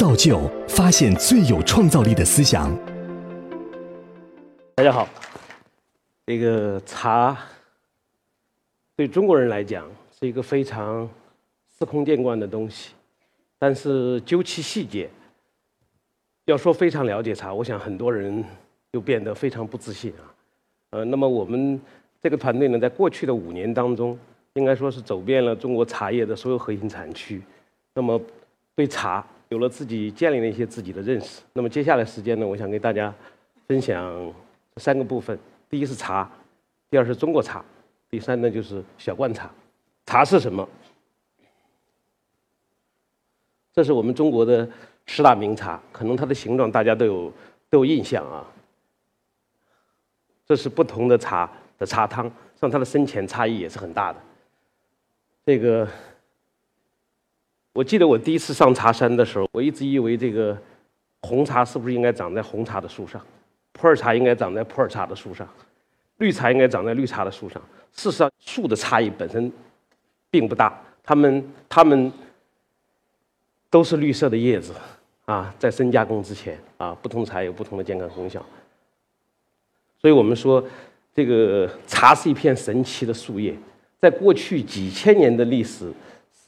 造就发现最有创造力的思想。大家好，这个茶对中国人来讲是一个非常司空见惯的东西，但是究其细节，要说非常了解茶，我想很多人就变得非常不自信啊。呃，那么我们这个团队呢，在过去的五年当中，应该说是走遍了中国茶叶的所有核心产区，那么对茶有了自己建立了一些自己的认识。那么接下来时间呢，我想给大家分享三个部分：第一是茶，第二是中国茶，第三呢就是小罐茶。茶是什么？这是我们中国的十大名茶，可能它的形状大家都有都有印象啊。这是不同的茶的茶汤，像它的深浅差异也是很大的。这个，我记得我第一次上茶山的时候，我一直以为这个红茶是不是应该长在红茶的树上，普洱茶应该长在普洱茶的树上，绿茶应该长在绿茶的树上。事实上，树的差异本身并不大，它们它们都是绿色的叶子啊，在深加工之前啊，不同茶有不同的健康功效。所以我们说，这个茶是一片神奇的树叶，在过去几千年的历史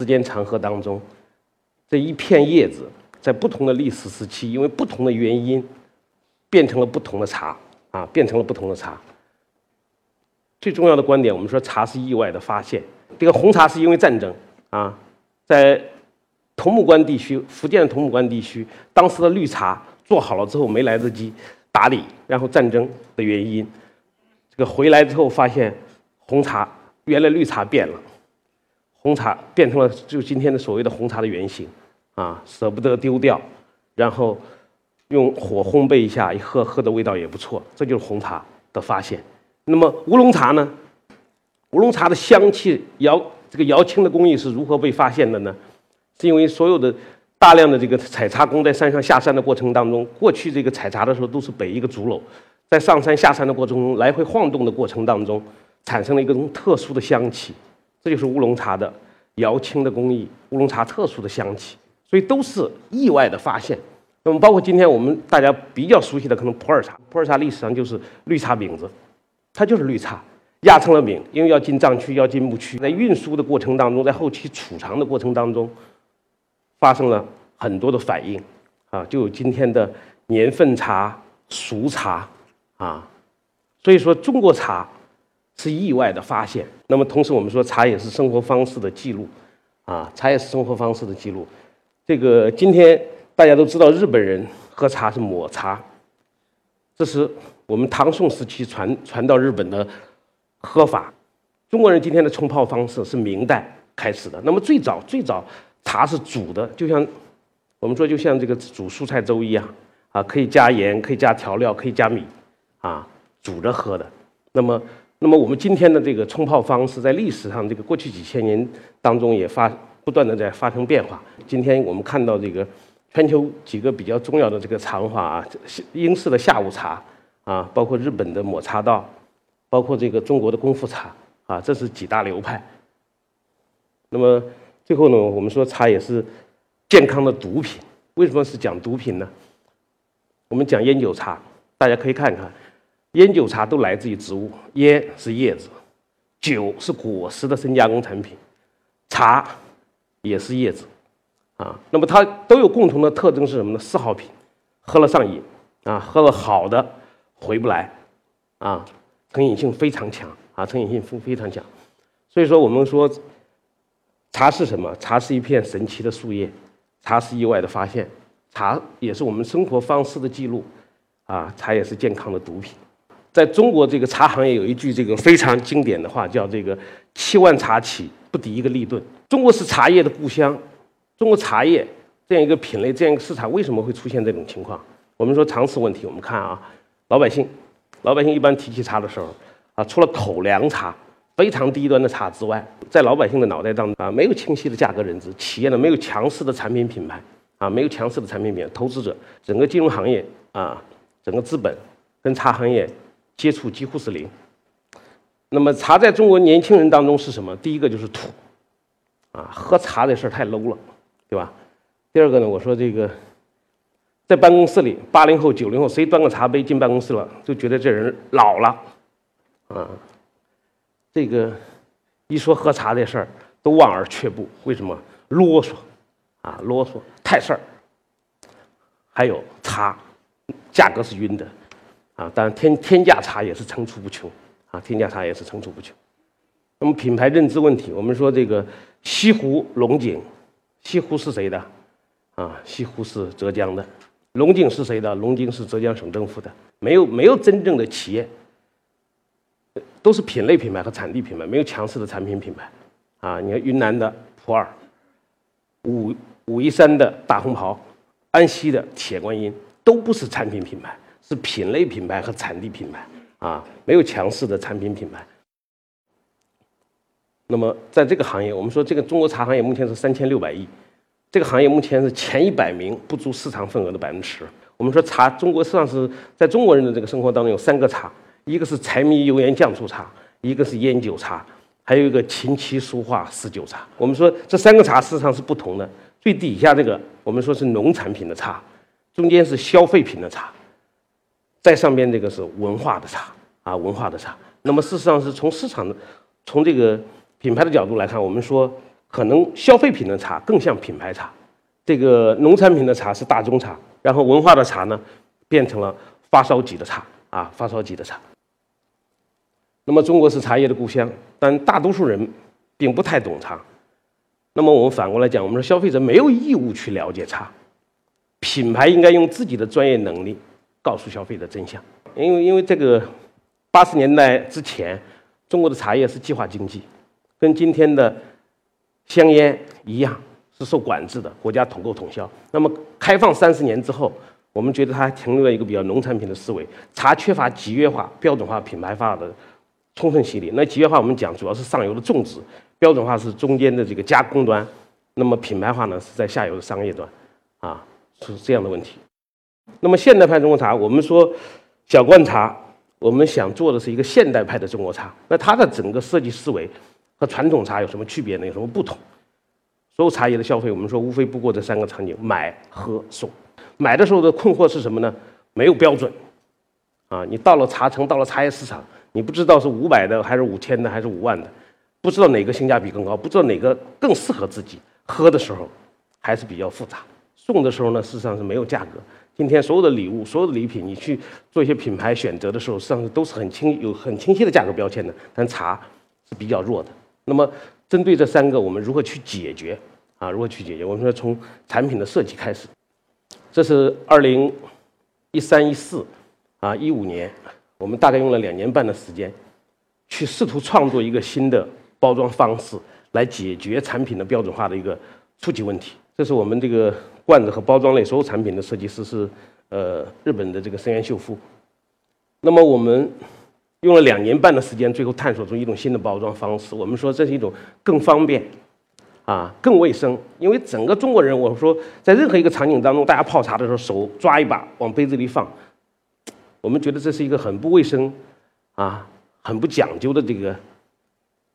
时间长河当中，这一片叶子在不同的历史时期，因为不同的原因，变成了不同的茶啊，变成了不同的茶。最重要的观点，我们说茶是意外的发现。这个红茶是因为战争啊，在桐木关地区，福建的桐木关地区，当时的绿茶做好了之后没来得及。打理，然后战争的原因，这个回来之后发现红茶原来绿茶变了，红茶变成了就今天的所谓的红茶的原型，啊，舍不得丢掉，然后用火烘焙一下，一喝喝的味道也不错，这就是红茶的发现。那么乌龙茶呢？乌龙茶的香气摇这个摇青的工艺是如何被发现的呢？是因为所有的。大量的这个采茶工在山上下山的过程当中，过去这个采茶的时候都是背一个竹篓，在上山下山的过程中来回晃动的过程当中，产生了一种特殊的香气，这就是乌龙茶的摇青的工艺，乌龙茶特殊的香气，所以都是意外的发现。那么包括今天我们大家比较熟悉的可能普洱茶，普洱茶历史上就是绿茶饼子，它就是绿茶压成了饼，因为要进藏区要进牧区，在运输的过程当中，在后期储藏的过程当中。发生了很多的反应，啊，就有今天的年份茶、熟茶，啊，所以说中国茶是意外的发现。那么同时我们说茶也是生活方式的记录，啊，茶也是生活方式的记录。这个今天大家都知道日本人喝茶是抹茶，这是我们唐宋时期传传到日本的喝法。中国人今天的冲泡方式是明代开始的。那么最早最早。茶是煮的，就像我们说，就像这个煮蔬菜粥一样啊，可以加盐，可以加调料，可以加米，啊，煮着喝的。那么，那么我们今天的这个冲泡方式，在历史上这个过去几千年当中也发不断的在发生变化。今天我们看到这个全球几个比较重要的这个茶文化啊，英式的下午茶啊，包括日本的抹茶道，包括这个中国的功夫茶啊，这是几大流派。那么。最后呢，我们说茶也是健康的毒品。为什么是讲毒品呢？我们讲烟酒茶，大家可以看看，烟酒茶都来自于植物，烟是叶子，酒是果实的深加工产品，茶也是叶子，啊，那么它都有共同的特征是什么呢？嗜好品，喝了上瘾，啊，喝了好的回不来，啊，成瘾性非常强，啊，成瘾性非非常强，所以说我们说。茶是什么？茶是一片神奇的树叶，茶是意外的发现，茶也是我们生活方式的记录，啊，茶也是健康的毒品。在中国这个茶行业有一句这个非常经典的话，叫这个“七万茶起，不敌一个立顿”。中国是茶叶的故乡，中国茶叶这样一个品类，这样一个市场，为什么会出现这种情况？我们说常识问题，我们看啊，老百姓，老百姓一般提起茶的时候，啊，除了口粮茶。非常低端的茶之外，在老百姓的脑袋当中啊，没有清晰的价格认知，企业呢没有强势的产品品牌啊，没有强势的产品品牌，投资者整个金融行业啊，整个资本跟茶行业接触几乎是零。那么茶在中国年轻人当中是什么？第一个就是土，啊，喝茶这事儿太 low 了，对吧？第二个呢，我说这个在办公室里，八零后、九零后谁端个茶杯进办公室了，就觉得这人老了，啊，这个一说喝茶这事儿都望而却步，为什么？啰嗦，啊，啰嗦，太事儿。还有茶，价格是晕的，啊，当然天天价茶也是层出不穷，啊，天价茶也是层出不穷。那么品牌认知问题，我们说这个西湖龙井，西湖是谁的？啊，西湖是浙江的，龙井是谁的？龙井是浙江省政府的。没有没有真正的企业，都是品类品牌和产地品牌，没有强势的产品品牌。啊，你看云南的普洱，武武夷山的大红袍，安溪的铁观音，都不是产品品牌，是品类品牌和产地品牌。啊，没有强势的产品品牌。那么，在这个行业，我们说这个中国茶行业目前是三千六百亿，这个行业目前是前一百名不足市场份额的百分之十。我们说茶，中国实际上是在中国人的这个生活当中有三个茶，一个是柴米油盐酱醋茶，一个是烟酒茶，还有一个琴棋书画诗酒茶。我们说这三个茶事实上是不同的。最底下这个我们说是农产品的茶，中间是消费品的茶，在上边这个是文化的茶啊，文化的茶。那么事实上是从市场的，从这个。品牌的角度来看，我们说可能消费品的茶更像品牌茶，这个农产品的茶是大宗茶，然后文化的茶呢变成了发烧级的茶啊，发烧级的茶。那么中国是茶叶的故乡，但大多数人并不太懂茶。那么我们反过来讲，我们说消费者没有义务去了解茶，品牌应该用自己的专业能力告诉消费者真相。因为因为这个八十年代之前，中国的茶叶是计划经济。跟今天的香烟一样，是受管制的，国家统购统销。那么开放三十年之后，我们觉得它停留了一个比较农产品的思维，茶缺乏集约化、标准化、品牌化的充分洗礼。那集约化我们讲主要是上游的种植，标准化是中间的这个加工端，那么品牌化呢是在下游的商业端，啊是这样的问题。那么现代派中国茶，我们说小罐茶，我们想做的是一个现代派的中国茶，那它的整个设计思维。和传统茶有什么区别呢？有什么不同？所有茶叶的消费，我们说无非不过这三个场景：买、喝、送。买的时候的困惑是什么呢？没有标准。啊，你到了茶城，到了茶叶市场，你不知道是五百的还是五千的还是五万的，不知道哪个性价比更高，不知道哪个更适合自己。喝的时候还是比较复杂。送的时候呢，事实上是没有价格。今天所有的礼物、所有的礼品，你去做一些品牌选择的时候，实际上都是很清、有很清晰的价格标签的。但茶是比较弱的。那么，针对这三个，我们如何去解决啊？如何去解决？我们说从产品的设计开始。这是二零一三一四啊一五年，我们大概用了两年半的时间，去试图创作一个新的包装方式，来解决产品的标准化的一个初级问题。这是我们这个罐子和包装类所有产品的设计师是呃日本的这个森原秀夫。那么我们。用了两年半的时间，最后探索出一种新的包装方式。我们说这是一种更方便，啊，更卫生。因为整个中国人，我说在任何一个场景当中，大家泡茶的时候手抓一把往杯子里放，我们觉得这是一个很不卫生，啊，很不讲究的这个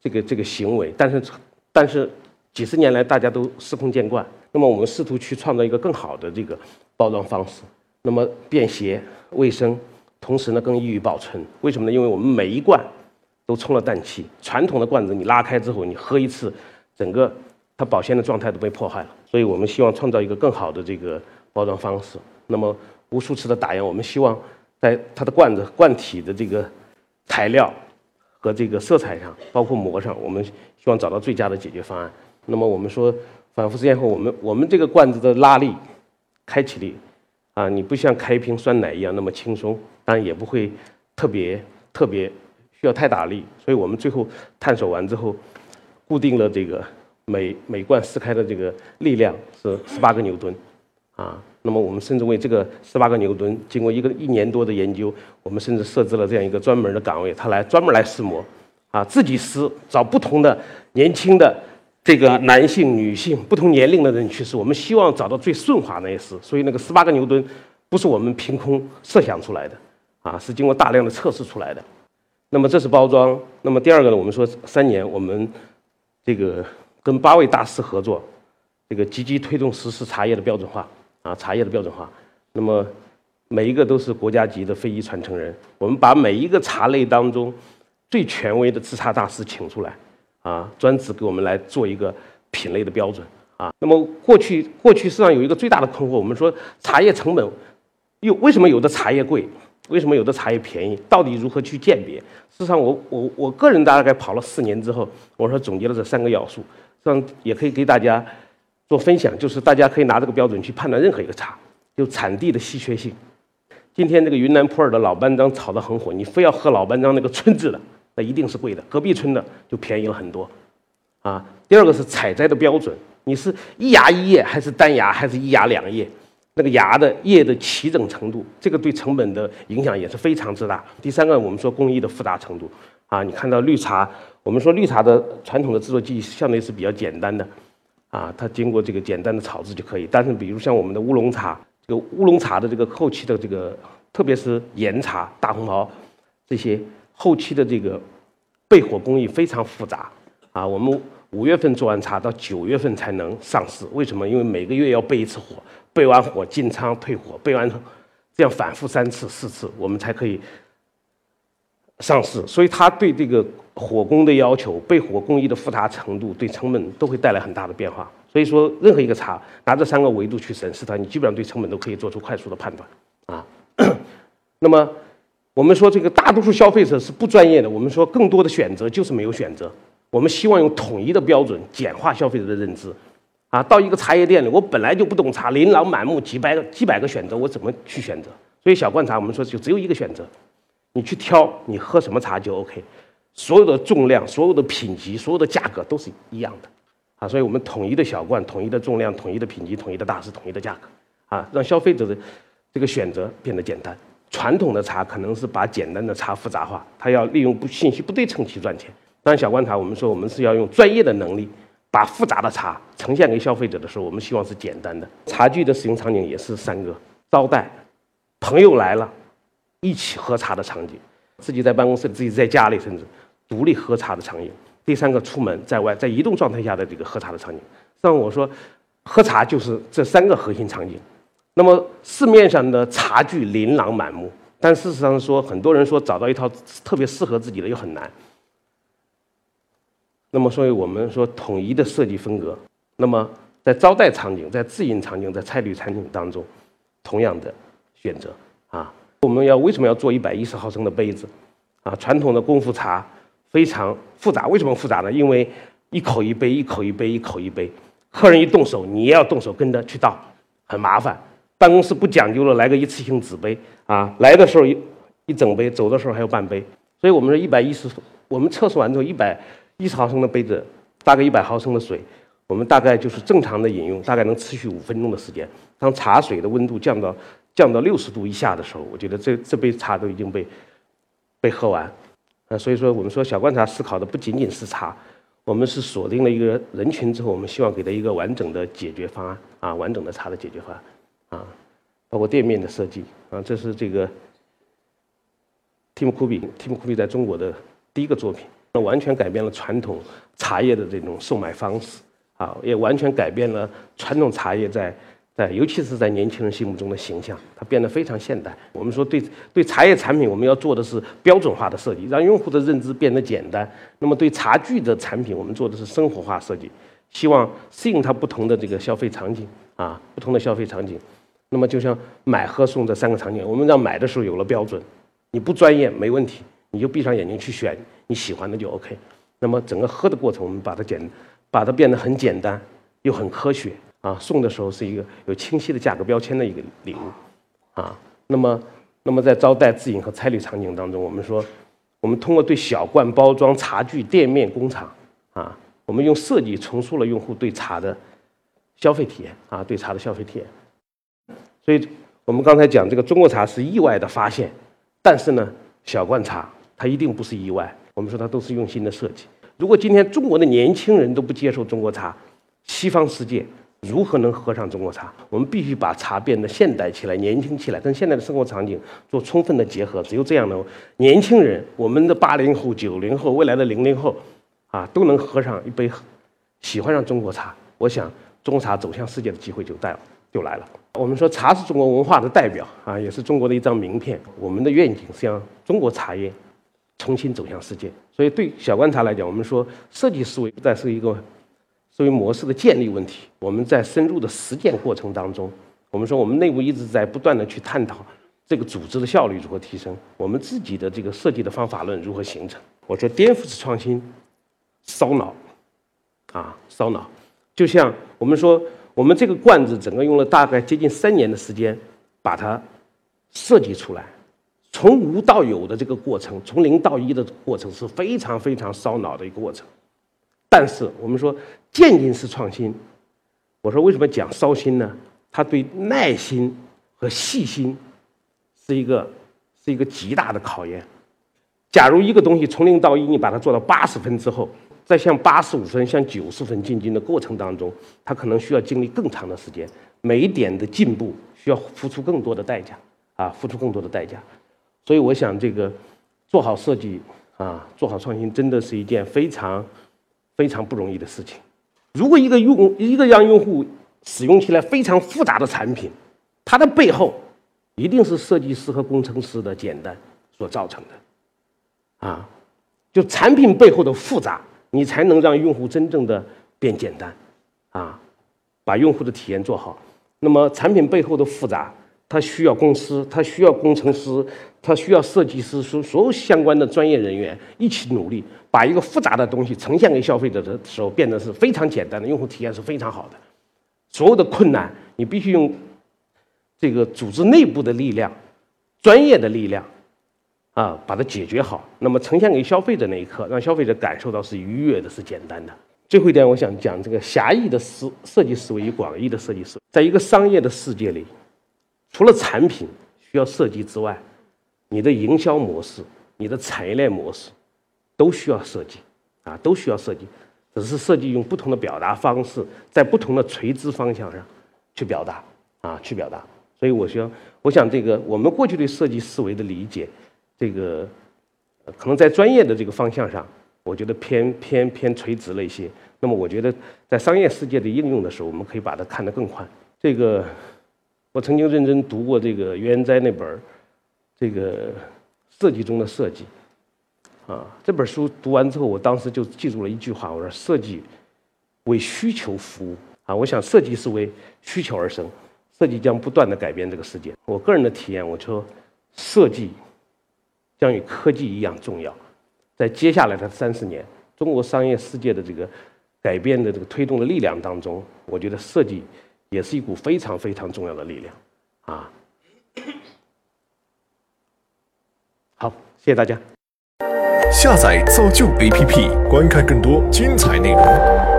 这个这个行为。但是但是几十年来大家都司空见惯。那么我们试图去创造一个更好的这个包装方式，那么便携、卫生。同时呢，更易于保存。为什么呢？因为我们每一罐都充了氮气。传统的罐子你拉开之后，你喝一次，整个它保鲜的状态都被破坏了。所以我们希望创造一个更好的这个包装方式。那么无数次的打样，我们希望在它的罐子罐体的这个材料和这个色彩上，包括膜上，我们希望找到最佳的解决方案。那么我们说，反复实验后，我们我们这个罐子的拉力、开启力。啊，你不像开一瓶酸奶一样那么轻松，当然也不会特别特别需要太大力，所以我们最后探索完之后，固定了这个每每罐撕开的这个力量是十八个牛顿，啊，那么我们甚至为这个十八个牛顿，经过一个一年多的研究，我们甚至设置了这样一个专门的岗位，他来专门来试模，啊，自己撕，找不同的年轻的。这个男性、女性不同年龄的人去世，我们希望找到最顺滑那一丝。所以那个十八个牛顿不是我们凭空设想出来的，啊，是经过大量的测试出来的。那么这是包装。那么第二个呢？我们说三年，我们这个跟八位大师合作，这个积极推动实施茶叶的标准化，啊，茶叶的标准化。那么每一个都是国家级的非遗传承人。我们把每一个茶类当中最权威的制茶大师请出来，啊，专职给我们来做一个品类的标准啊。那么过去过去实际上有一个最大的困惑，我们说茶叶成本又为什么有的茶叶贵？为什么有的茶叶便宜？到底如何去鉴别？事实上，我我我个人大概跑了四年之后，我说总结了这三个要素，这样也可以给大家做分享，就是大家可以拿这个标准去判断任何一个茶，就产地的稀缺性。今天这个云南普洱的老班章炒得很火，你非要喝老班章那个村子的，那一定是贵的，隔壁村的就便宜了很多。啊，第二个是采摘的标准，你是一芽一叶，还是单芽，还是一芽两叶？那个芽的叶的齐整程度，这个对成本的影响也是非常之大。第三个，我们说工艺的复杂程度啊，你看到绿茶，我们说绿茶的传统的制作技艺相对是比较简单的，啊，它经过这个简单的炒制就可以。但是，比如像我们的乌龙茶，这个乌龙茶的这个后期的这个，特别是岩茶、大红袍这些后期的这个焙火工艺非常复杂啊。我们五月份做完茶，到九月份才能上市，为什么？因为每个月要备一次火。备完火进仓退火，备完这样反复三次四次，我们才可以上市。所以它对这个火工的要求、备火工艺的复杂程度，对成本都会带来很大的变化。所以说，任何一个茶拿这三个维度去审视它，你基本上对成本都可以做出快速的判断啊。那么我们说这个大多数消费者是不专业的，我们说更多的选择就是没有选择。我们希望用统一的标准简化消费者的认知。啊，到一个茶叶店里，我本来就不懂茶，琳琅满目，几百个、几百个选择，我怎么去选择？所以小罐茶，我们说就只有一个选择，你去挑，你喝什么茶就 OK。所有的重量、所有的品级、所有的价格都是一样的，啊，所以我们统一的小罐、统一的重量、统一的品级、统一的大师、统一的价格，啊，让消费者的这个选择变得简单。传统的茶可能是把简单的茶复杂化，它要利用不信息不对称去赚钱。当，小罐茶我们说我们是要用专业的能力。把复杂的茶呈现给消费者的时候，我们希望是简单的。茶具的使用场景也是三个：招待、朋友来了，一起喝茶的场景；自己在办公室、自己在家里，甚至独立喝茶的场景。第三个，出门在外，在移动状态下的这个喝茶的场景。上我说，喝茶就是这三个核心场景。那么市面上的茶具琳琅满目，但事实上说，很多人说找到一套特别适合自己的又很难。那么，所以我们说统一的设计风格。那么，在招待场景、在自营场景、在菜旅场景当中，同样的选择啊，我们要为什么要做一百一十毫升的杯子？啊，传统的功夫茶非常复杂，为什么复杂呢？因为一口一杯，一口一杯，一口一杯，客人一动手，你也要动手跟着去倒，很麻烦。办公室不讲究了，来个一次性纸杯啊，来的时候一一整杯，走的时候还有半杯。所以我们说一百一十，我们测试完之后一百。一十毫升的杯子，大概一百毫升的水，我们大概就是正常的饮用，大概能持续五分钟的时间。当茶水的温度降到降到六十度以下的时候，我觉得这这杯茶都已经被被喝完。呃，所以说我们说小观察思考的不仅仅是茶，我们是锁定了一个人群之后，我们希望给他一个完整的解决方案啊，完整的茶的解决方案啊，包括店面的设计啊，这是这个 Tim Kubi，Tim Kubi 在中国的第一个作品。那完全改变了传统茶叶的这种售卖方式，啊，也完全改变了传统茶叶在在，尤其是在年轻人心目中的形象，它变得非常现代。我们说对对茶叶产品，我们要做的是标准化的设计，让用户的认知变得简单。那么对茶具的产品，我们做的是生活化设计，希望适应它不同的这个消费场景啊，不同的消费场景。那么就像买喝送这三个场景，我们让买的时候有了标准，你不专业没问题。你就闭上眼睛去选你喜欢的就 OK。那么整个喝的过程，我们把它简，把它变得很简单又很科学啊。送的时候是一个有清晰的价格标签的一个礼物啊。那么，那么在招待、自饮和差旅场景当中，我们说，我们通过对小罐包装、茶具、店面、工厂啊，我们用设计重塑了用户对茶的消费体验啊，对茶的消费体验。所以我们刚才讲这个中国茶是意外的发现，但是呢，小罐茶。它一定不是意外，我们说它都是用心的设计。如果今天中国的年轻人都不接受中国茶，西方世界如何能喝上中国茶？我们必须把茶变得现代起来、年轻起来，跟现在的生活场景做充分的结合。只有这样呢，年轻人、我们的八零后、九零后、未来的零零后，啊，都能喝上一杯，喜欢上中国茶。我想，中国茶走向世界的机会就在了。就来了。我们说茶是中国文化的代表啊，也是中国的一张名片。我们的愿景是让中国茶叶重新走向世界。所以对小观察来讲，我们说设计思维不再是一个思维模式的建立问题。我们在深入的实践过程当中，我们说我们内部一直在不断的去探讨这个组织的效率如何提升，我们自己的这个设计的方法论如何形成。我说颠覆式创新烧脑啊，烧脑，就像我们说。我们这个罐子整个用了大概接近三年的时间，把它设计出来，从无到有的这个过程，从零到一的过程是非常非常烧脑的一个过程。但是我们说渐进式创新，我说为什么讲烧心呢？它对耐心和细心是一个是一个极大的考验。假如一个东西从零到一，你把它做到八十分之后。在向八十五分、向九十分进军的过程当中，他可能需要经历更长的时间，每一点的进步需要付出更多的代价，啊，付出更多的代价。所以，我想这个做好设计啊，做好创新，真的是一件非常非常不容易的事情。如果一个用一个让用户使用起来非常复杂的产品，它的背后一定是设计师和工程师的简单所造成的，啊，就产品背后的复杂。你才能让用户真正的变简单，啊，把用户的体验做好。那么产品背后的复杂，它需要公司，它需要工程师，它需要设计师，所所有相关的专业人员一起努力，把一个复杂的东西呈现给消费者的时候，变得是非常简单的，用户体验是非常好的。所有的困难，你必须用这个组织内部的力量、专业的力量。啊，把它解决好，那么呈现给消费者那一刻，让消费者感受到是愉悦的，是简单的。最后一点，我想讲这个狭义的思设计思维与广义的设计思维，在一个商业的世界里，除了产品需要设计之外，你的营销模式、你的产业链模式都需要设计，啊，都需要设计，只是设计用不同的表达方式，在不同的垂直方向上去表达，啊，去表达。所以，我说，我想这个我们过去对设计思维的理解。这个可能在专业的这个方向上，我觉得偏偏偏垂直了一些。那么，我觉得在商业世界的应用的时候，我们可以把它看得更宽。这个我曾经认真读过这个袁哉那本这个设计中的设计啊，这本书读完之后，我当时就记住了一句话：我说设计为需求服务啊。我想设计是为需求而生，设计将不断的改变这个世界。我个人的体验，我说设计。将与科技一样重要，在接下来的三十年，中国商业世界的这个改变的这个推动的力量当中，我觉得设计也是一股非常非常重要的力量，啊，好，谢谢大家。下载造就 APP，观看更多精彩内容。